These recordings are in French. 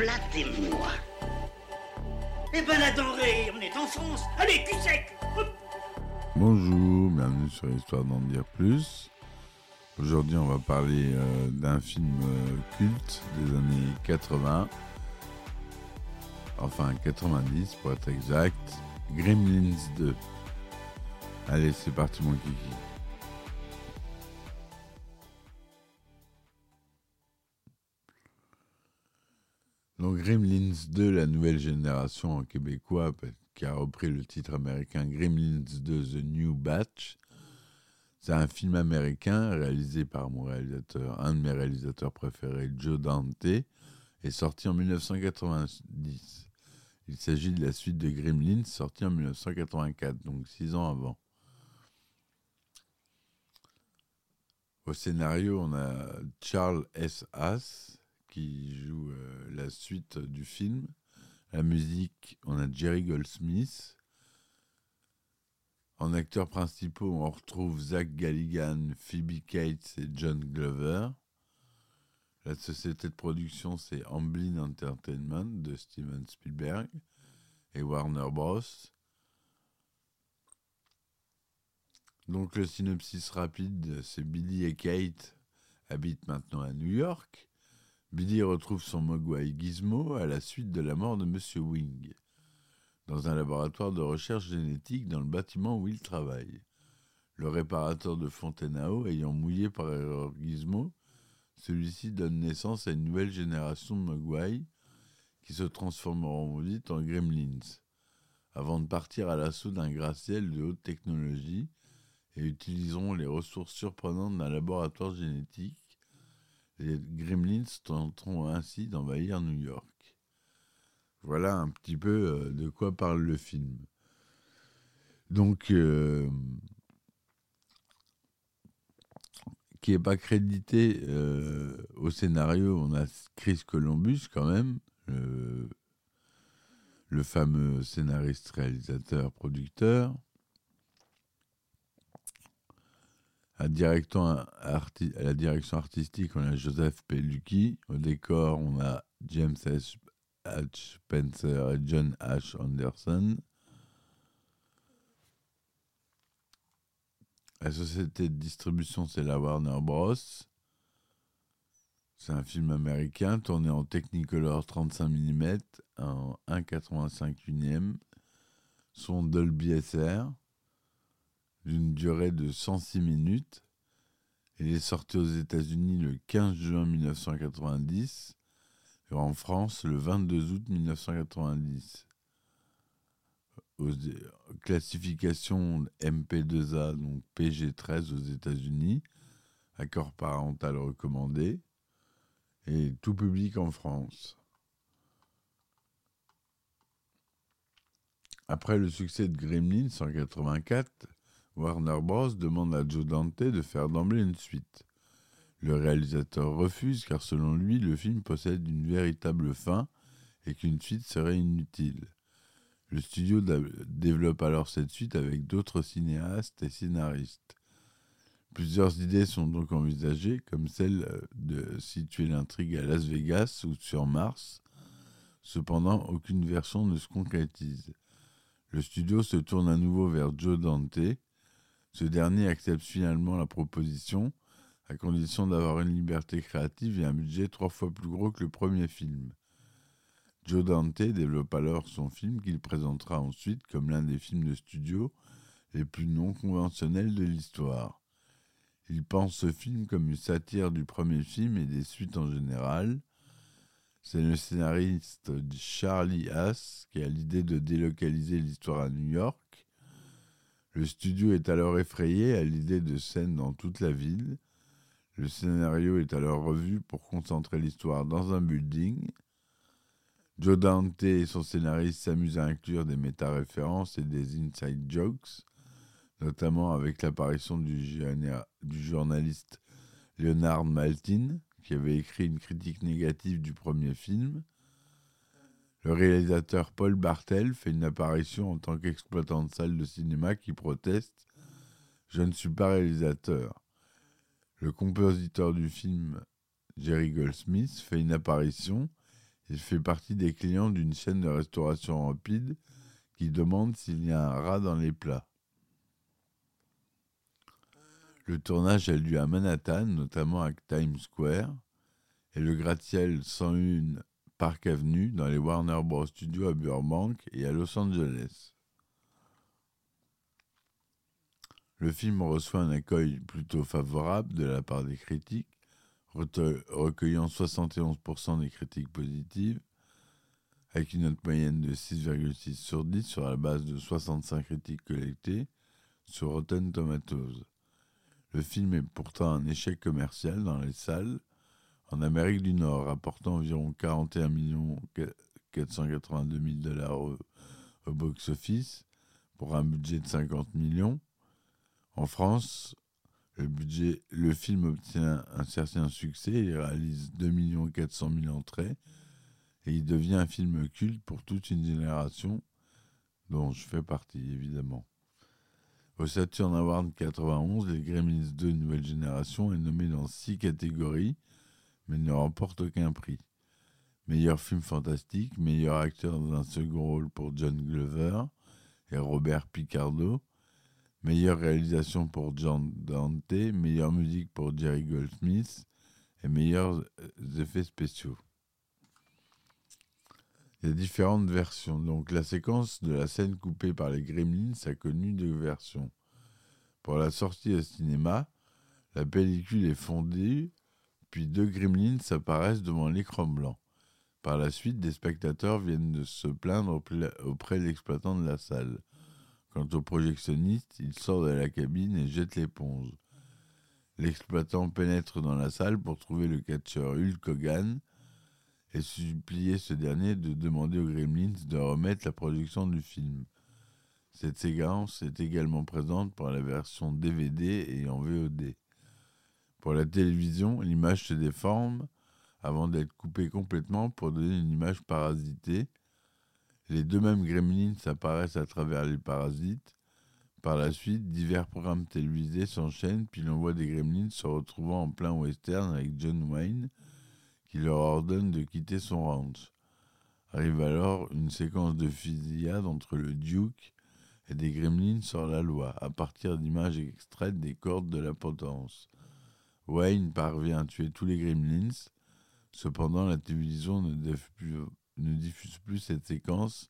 Flattez-moi. Eh ben la denrée, on est en France. Allez, cul sec. Bonjour, bienvenue sur Histoire d'en dire plus. Aujourd'hui, on va parler euh, d'un film euh, culte des années 80. Enfin, 90 pour être exact. Gremlins 2. Allez, c'est parti, mon kiki. Gremlins 2, la nouvelle génération en québécois, qui a repris le titre américain Gremlins 2 The New Batch. C'est un film américain réalisé par mon réalisateur, un de mes réalisateurs préférés, Joe Dante, et sorti en 1990. Il s'agit de la suite de Gremlins, sorti en 1984, donc six ans avant. Au scénario, on a Charles S. Haas qui joue suite du film. La musique, on a Jerry Goldsmith. En acteurs principaux, on retrouve Zach Galligan, Phoebe Cates et John Glover. La société de production, c'est Amblin Entertainment de Steven Spielberg et Warner Bros. Donc le synopsis rapide, c'est Billy et Kate habitent maintenant à New York. Billy retrouve son Mogwai Gizmo à la suite de la mort de Monsieur Wing dans un laboratoire de recherche génétique dans le bâtiment où il travaille. Le réparateur de eau ayant mouillé par erreur Gizmo, celui-ci donne naissance à une nouvelle génération de Mogwai qui se transformeront vite en gremlins, avant de partir à l'assaut d'un gratte-ciel de haute technologie et utiliseront les ressources surprenantes d'un laboratoire génétique. Les gremlins tenteront ainsi d'envahir New York. Voilà un petit peu euh, de quoi parle le film. Donc, euh, qui n'est pas crédité euh, au scénario, on a Chris Columbus quand même, le, le fameux scénariste, réalisateur, producteur. À, la direction artistique, on a Joseph Pelucchi. Au décor, on a James. H. Spencer et John H. Anderson. La société de distribution, c'est la Warner Bros. C'est un film américain tourné en Technicolor 35 mm en 1,85 unième, son Dolby SR, d'une durée de 106 minutes. Il est sorti aux États-Unis le 15 juin 1990 et en France le 22 août 1990. Aux classifications MP2A, donc PG13 aux États-Unis, accord parental recommandé, et tout public en France. Après le succès de Gremlins en 1984, Warner Bros. demande à Joe Dante de faire d'emblée une suite. Le réalisateur refuse car selon lui, le film possède une véritable fin et qu'une suite serait inutile. Le studio développe alors cette suite avec d'autres cinéastes et scénaristes. Plusieurs idées sont donc envisagées, comme celle de situer l'intrigue à Las Vegas ou sur Mars. Cependant, aucune version ne se concrétise. Le studio se tourne à nouveau vers Joe Dante. Ce dernier accepte finalement la proposition, à condition d'avoir une liberté créative et un budget trois fois plus gros que le premier film. Joe Dante développe alors son film qu'il présentera ensuite comme l'un des films de studio les plus non conventionnels de l'histoire. Il pense ce film comme une satire du premier film et des suites en général. C'est le scénariste Charlie Haas qui a l'idée de délocaliser l'histoire à New York. Le studio est alors effrayé à l'idée de scènes dans toute la ville. Le scénario est alors revu pour concentrer l'histoire dans un building. Joe Dante et son scénariste s'amusent à inclure des méta-références et des inside jokes, notamment avec l'apparition du, du journaliste Leonard Maltin, qui avait écrit une critique négative du premier film. Le réalisateur Paul Bartel fait une apparition en tant qu'exploitant de salle de cinéma qui proteste Je ne suis pas réalisateur. Le compositeur du film, Jerry Goldsmith, fait une apparition. Il fait partie des clients d'une chaîne de restauration rapide qui demande s'il y a un rat dans les plats. Le tournage a lieu à Manhattan, notamment à Times Square, et le gratte-ciel 101 Park Avenue dans les Warner Bros. Studios à Burbank et à Los Angeles. Le film reçoit un accueil plutôt favorable de la part des critiques, recueillant 71% des critiques positives, avec une note moyenne de 6,6 sur 10 sur la base de 65 critiques collectées sur Rotten Tomatoes. Le film est pourtant un échec commercial dans les salles, en Amérique du Nord, rapportant environ 41 482 000 dollars au, box-office pour un budget de 50 millions. En France, le, budget, le film obtient un certain succès, il réalise 2 400 000 entrées et il devient un film culte pour toute une génération dont je fais partie évidemment. Au Saturn Award 91, les Gremlins 2 Nouvelle Génération est nommé dans six catégories mais ne remporte aucun prix. Meilleur film fantastique, meilleur acteur dans un second rôle pour John Glover et Robert Picardo, meilleure réalisation pour John Dante, meilleure musique pour Jerry Goldsmith et meilleurs effets spéciaux. Il y différentes versions. Donc la séquence de la scène coupée par les Gremlins a connu deux versions. Pour la sortie au cinéma, la pellicule est fondée puis deux gremlins apparaissent devant l'écran blanc. Par la suite, des spectateurs viennent de se plaindre auprès de l'exploitant de la salle. Quant au projectionniste, il sort de la cabine et jette l'éponge. L'exploitant pénètre dans la salle pour trouver le catcheur Hulk Hogan et supplier ce dernier de demander aux Gremlins de remettre la production du film. Cette séquence est également présente pour la version DVD et en VOD. Pour la télévision, l'image se déforme avant d'être coupée complètement pour donner une image parasitée. Les deux mêmes gremlins apparaissent à travers les parasites. Par la suite, divers programmes télévisés s'enchaînent, puis l'on voit des gremlins se retrouvant en plein western avec John Wayne, qui leur ordonne de quitter son ranch. Arrive alors une séquence de fusillade entre le Duke et des gremlins sur la loi, à partir d'images extraites des cordes de la potence. Wayne parvient à tuer tous les Gremlins. Cependant, la télévision ne diffuse plus, cette séquence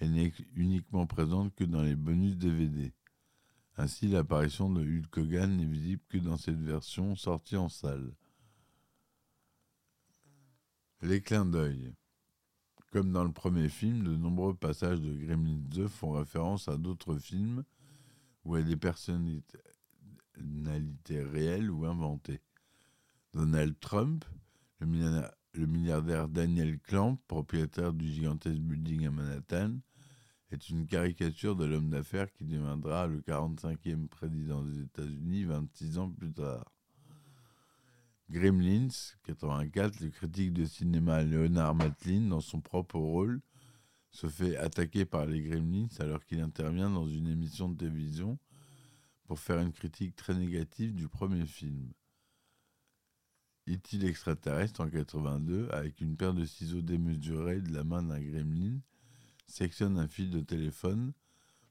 et n'est uniquement présente que dans les bonus DVD. Ainsi, l'apparition de Hulk Hogan n'est visible que dans cette version sortie en salle. Les clins d'œil. Comme dans le premier film, de nombreux passages de Gremlins 2 font référence à d'autres films à des personnalités réelle ou inventée. Donald Trump, le milliardaire Daniel Clamp, propriétaire du gigantesque building à Manhattan, est une caricature de l'homme d'affaires qui deviendra le 45e président des États-Unis 26 ans plus tard. Gremlins, 84, le critique de cinéma Leonard Matlin, dans son propre rôle, se fait attaquer par les Gremlins alors qu'il intervient dans une émission de télévision pour faire une critique très négative du premier film. Est-il extraterrestre en 82, avec une paire de ciseaux démesurés de la main d'un gremlin, sectionne un fil de téléphone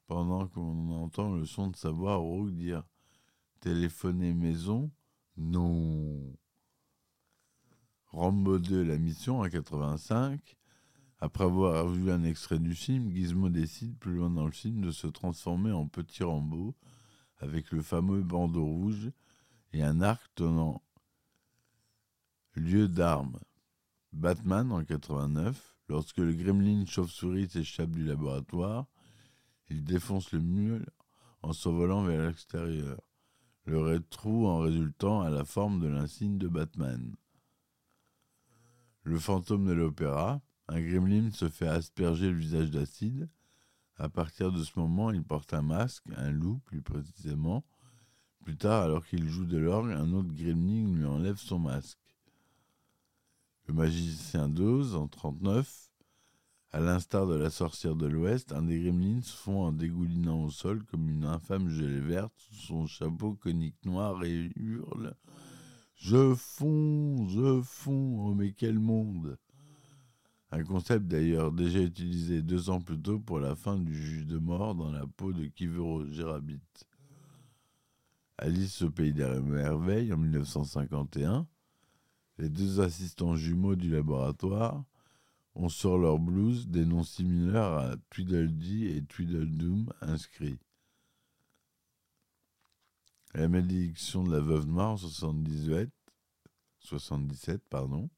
pendant qu'on entend le son de sa voix Rogue dire Téléphoner maison? Non. Rambo 2, la mission en 85. Après avoir vu un extrait du film, Gizmo décide plus loin dans le film de se transformer en petit Rambo avec le fameux bandeau rouge et un arc tenant lieu d'armes. Batman en 89, lorsque le gremlin chauve-souris s'échappe du laboratoire, il défonce le mur en s'envolant vers l'extérieur. le rétrou en résultant à la forme de l'insigne de Batman. Le fantôme de l'opéra, un gremlin se fait asperger le visage d'acide. À partir de ce moment, il porte un masque, un loup plus précisément. Plus tard, alors qu'il joue de l'orgue, un autre gremlin lui enlève son masque. Le magicien d'Oz, en 39, à l'instar de la sorcière de l'Ouest, un des gremlins fond en dégoulinant au sol comme une infâme gelée verte sous son chapeau conique noir et hurle Je fonds, je fonds, oh mais quel monde Un concept d'ailleurs déjà utilisé deux ans plus tôt pour la fin du juge de mort dans la peau de Kivero Gérabit. Alice au pays des merveilles en 1951, les deux assistants jumeaux du laboratoire ont sur leur blouse des noms similaires à Tweedledee et Tweedledoom inscrits. La malédiction de la veuve noire en 78, 77, pardon.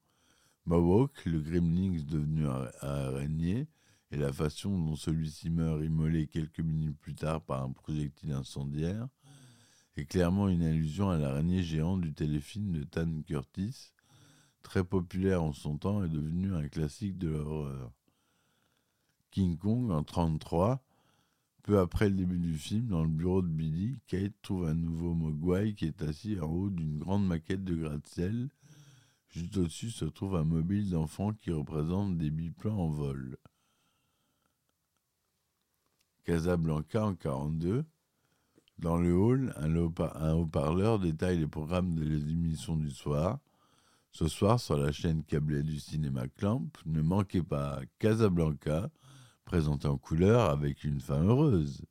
Mawok, le gremlin devenu araignée, et la façon dont celui-ci meurt immolé quelques minutes plus tard par un projectile incendiaire, est clairement une allusion à l'araignée géante du téléfilm de Tan Curtis, très populaire en son temps, est devenu un classique de l'horreur. King Kong, en 1933, peu après le début du film, dans le bureau de Billy, Kate trouve un nouveau Mogwai qui est assis en haut d'une grande maquette de gratte-ciel. Juste au-dessus se trouve un mobile d'enfant qui représente des biplans en vol. Casablanca en 42. Dans le hall, un haut-parleur détaille les programmes des émissions du soir. Ce soir, sur la chaîne câblée du cinéma Clamp, ne manquez pas Casablanca, présenté en couleur avec une fin heureuse.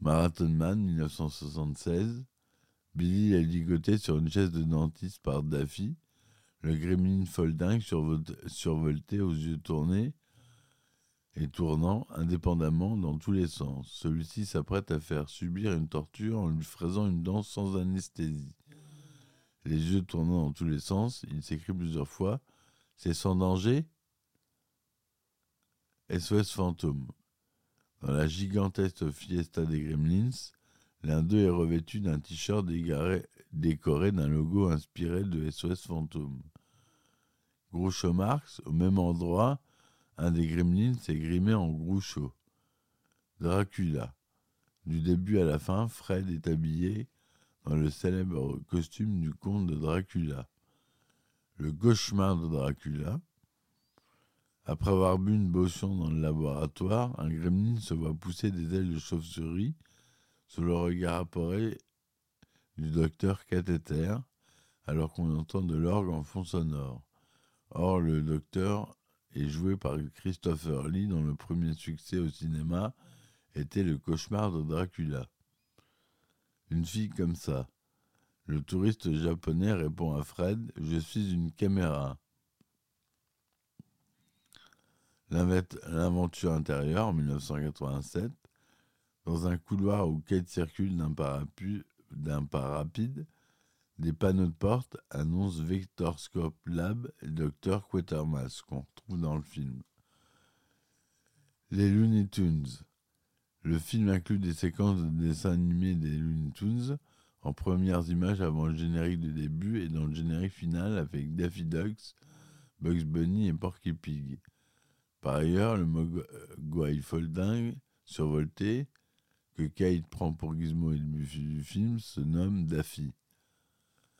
Marathon Man 1976. Billy est ligoté sur une chaise de dentiste par Daffy. Le gremlin folding survolté aux yeux tournés et tournant indépendamment dans tous les sens. Celui-ci s'apprête à faire subir une torture en lui fraisant une danse sans anesthésie les yeux tournant dans tous les sens, il s'écrit plusieurs fois C'est sans danger? SOS fantôme. Dans la gigantesque fiesta des Gremlins, l'un d'eux est revêtu d'un t-shirt décoré d'un logo inspiré de SOS fantôme. Groucho Marx, au même endroit, un des Gremlins est grimé en Groucho. Dracula. Du début à la fin, Fred est habillé dans le célèbre costume du comte de Dracula. Le cauchemar de Dracula. Après avoir bu une potion dans le laboratoire, un gremlin se voit pousser des ailes de chauve-souris sous le regard apporé du docteur cathéter, alors qu'on entend de l'orgue en fond sonore. Or, le docteur est joué par Christopher Lee, dont le premier succès au cinéma était Le cauchemar de Dracula. Une fille comme ça. Le touriste japonais répond à Fred Je suis une caméra. L'aventure intérieure en 1987. Dans un couloir où Kate circule d'un pas rapide, des panneaux de porte annoncent Vectorscope Lab et Dr. Quatermass qu'on retrouve dans le film. Les Looney Tunes. Le film inclut des séquences de dessins animés des Looney Tunes en premières images avant le générique de début et dans le générique final avec Daffy Ducks, Bugs Bunny et Porky Pig. Par ailleurs, le Mogwai Folding survolté, que Kate prend pour Gizmo et le du film, se nomme Daffy.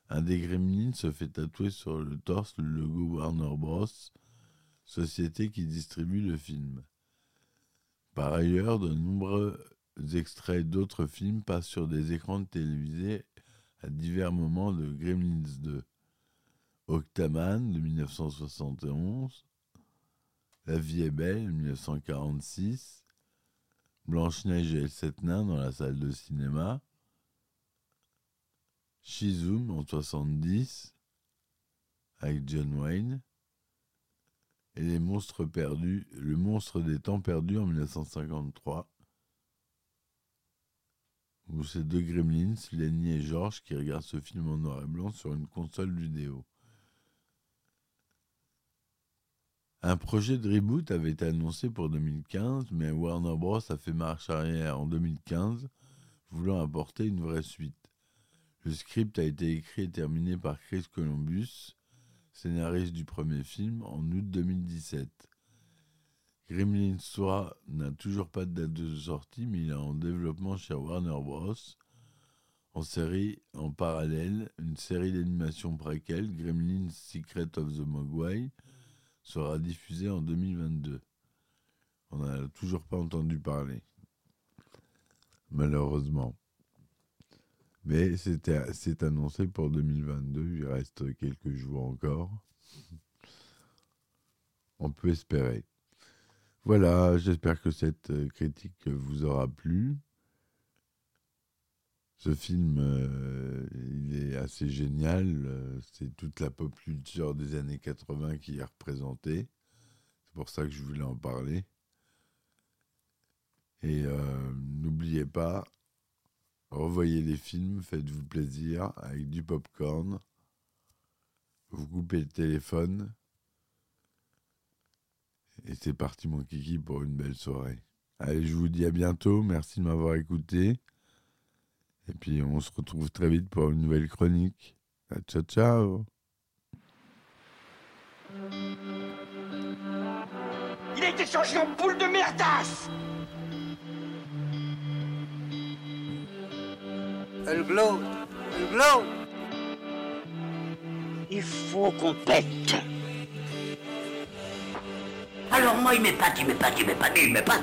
Un des gremlins se fait tatouer sur le torse le logo Warner Bros., société qui distribue le film. Par ailleurs, de nombreux extraits d'autres films passent sur des écrans télévisés à divers moments de Gremlins 2. Octaman de 1971, La vie est belle 1946, Blanche-Neige et les sept nains dans la salle de cinéma, Shizum en 70 avec John Wayne, et les monstres perdus, le monstre des temps perdus en 1953, où ces deux gremlins, Lenny et George, qui regardent ce film en noir et blanc sur une console vidéo. Un projet de reboot avait été annoncé pour 2015, mais Warner Bros. a fait marche arrière en 2015 voulant apporter une vraie suite. Le script a été écrit et terminé par Chris Columbus, scénariste du premier film, en août 2017. Gremlins 3 n'a toujours pas de date de sortie, mais il est en développement chez Warner Bros. En série, en parallèle, une série d'animation préquelle, Gremlins Secret of the Mogwai, sera diffusée en 2022. On n'a toujours pas entendu parler. Malheureusement. Mais c'est annoncé pour 2022. Il reste quelques jours encore. On peut espérer. Voilà, j'espère que cette euh, critique vous aura plu. Ce film, euh, il est assez génial. Euh, c'est toute la pop culture des années 80 qui est représentée. C'est pour ça que je voulais en parler. Et n'oubliez pas, revoyez les films, faites-vous plaisir avec du popcorn. Vous coupez le téléphone et c'est parti mon kiki pour une belle soirée. Allez, je vous dis à bientôt. Merci de m'avoir écouté. Et puis on se retrouve très vite pour une nouvelle chronique. ciao ciao. Il a été changé en boule de merdasse Elle glow Elle glow Il faut qu'on pète Alors moi, il m'épate, il m'épate, il m'épate, il m'épate.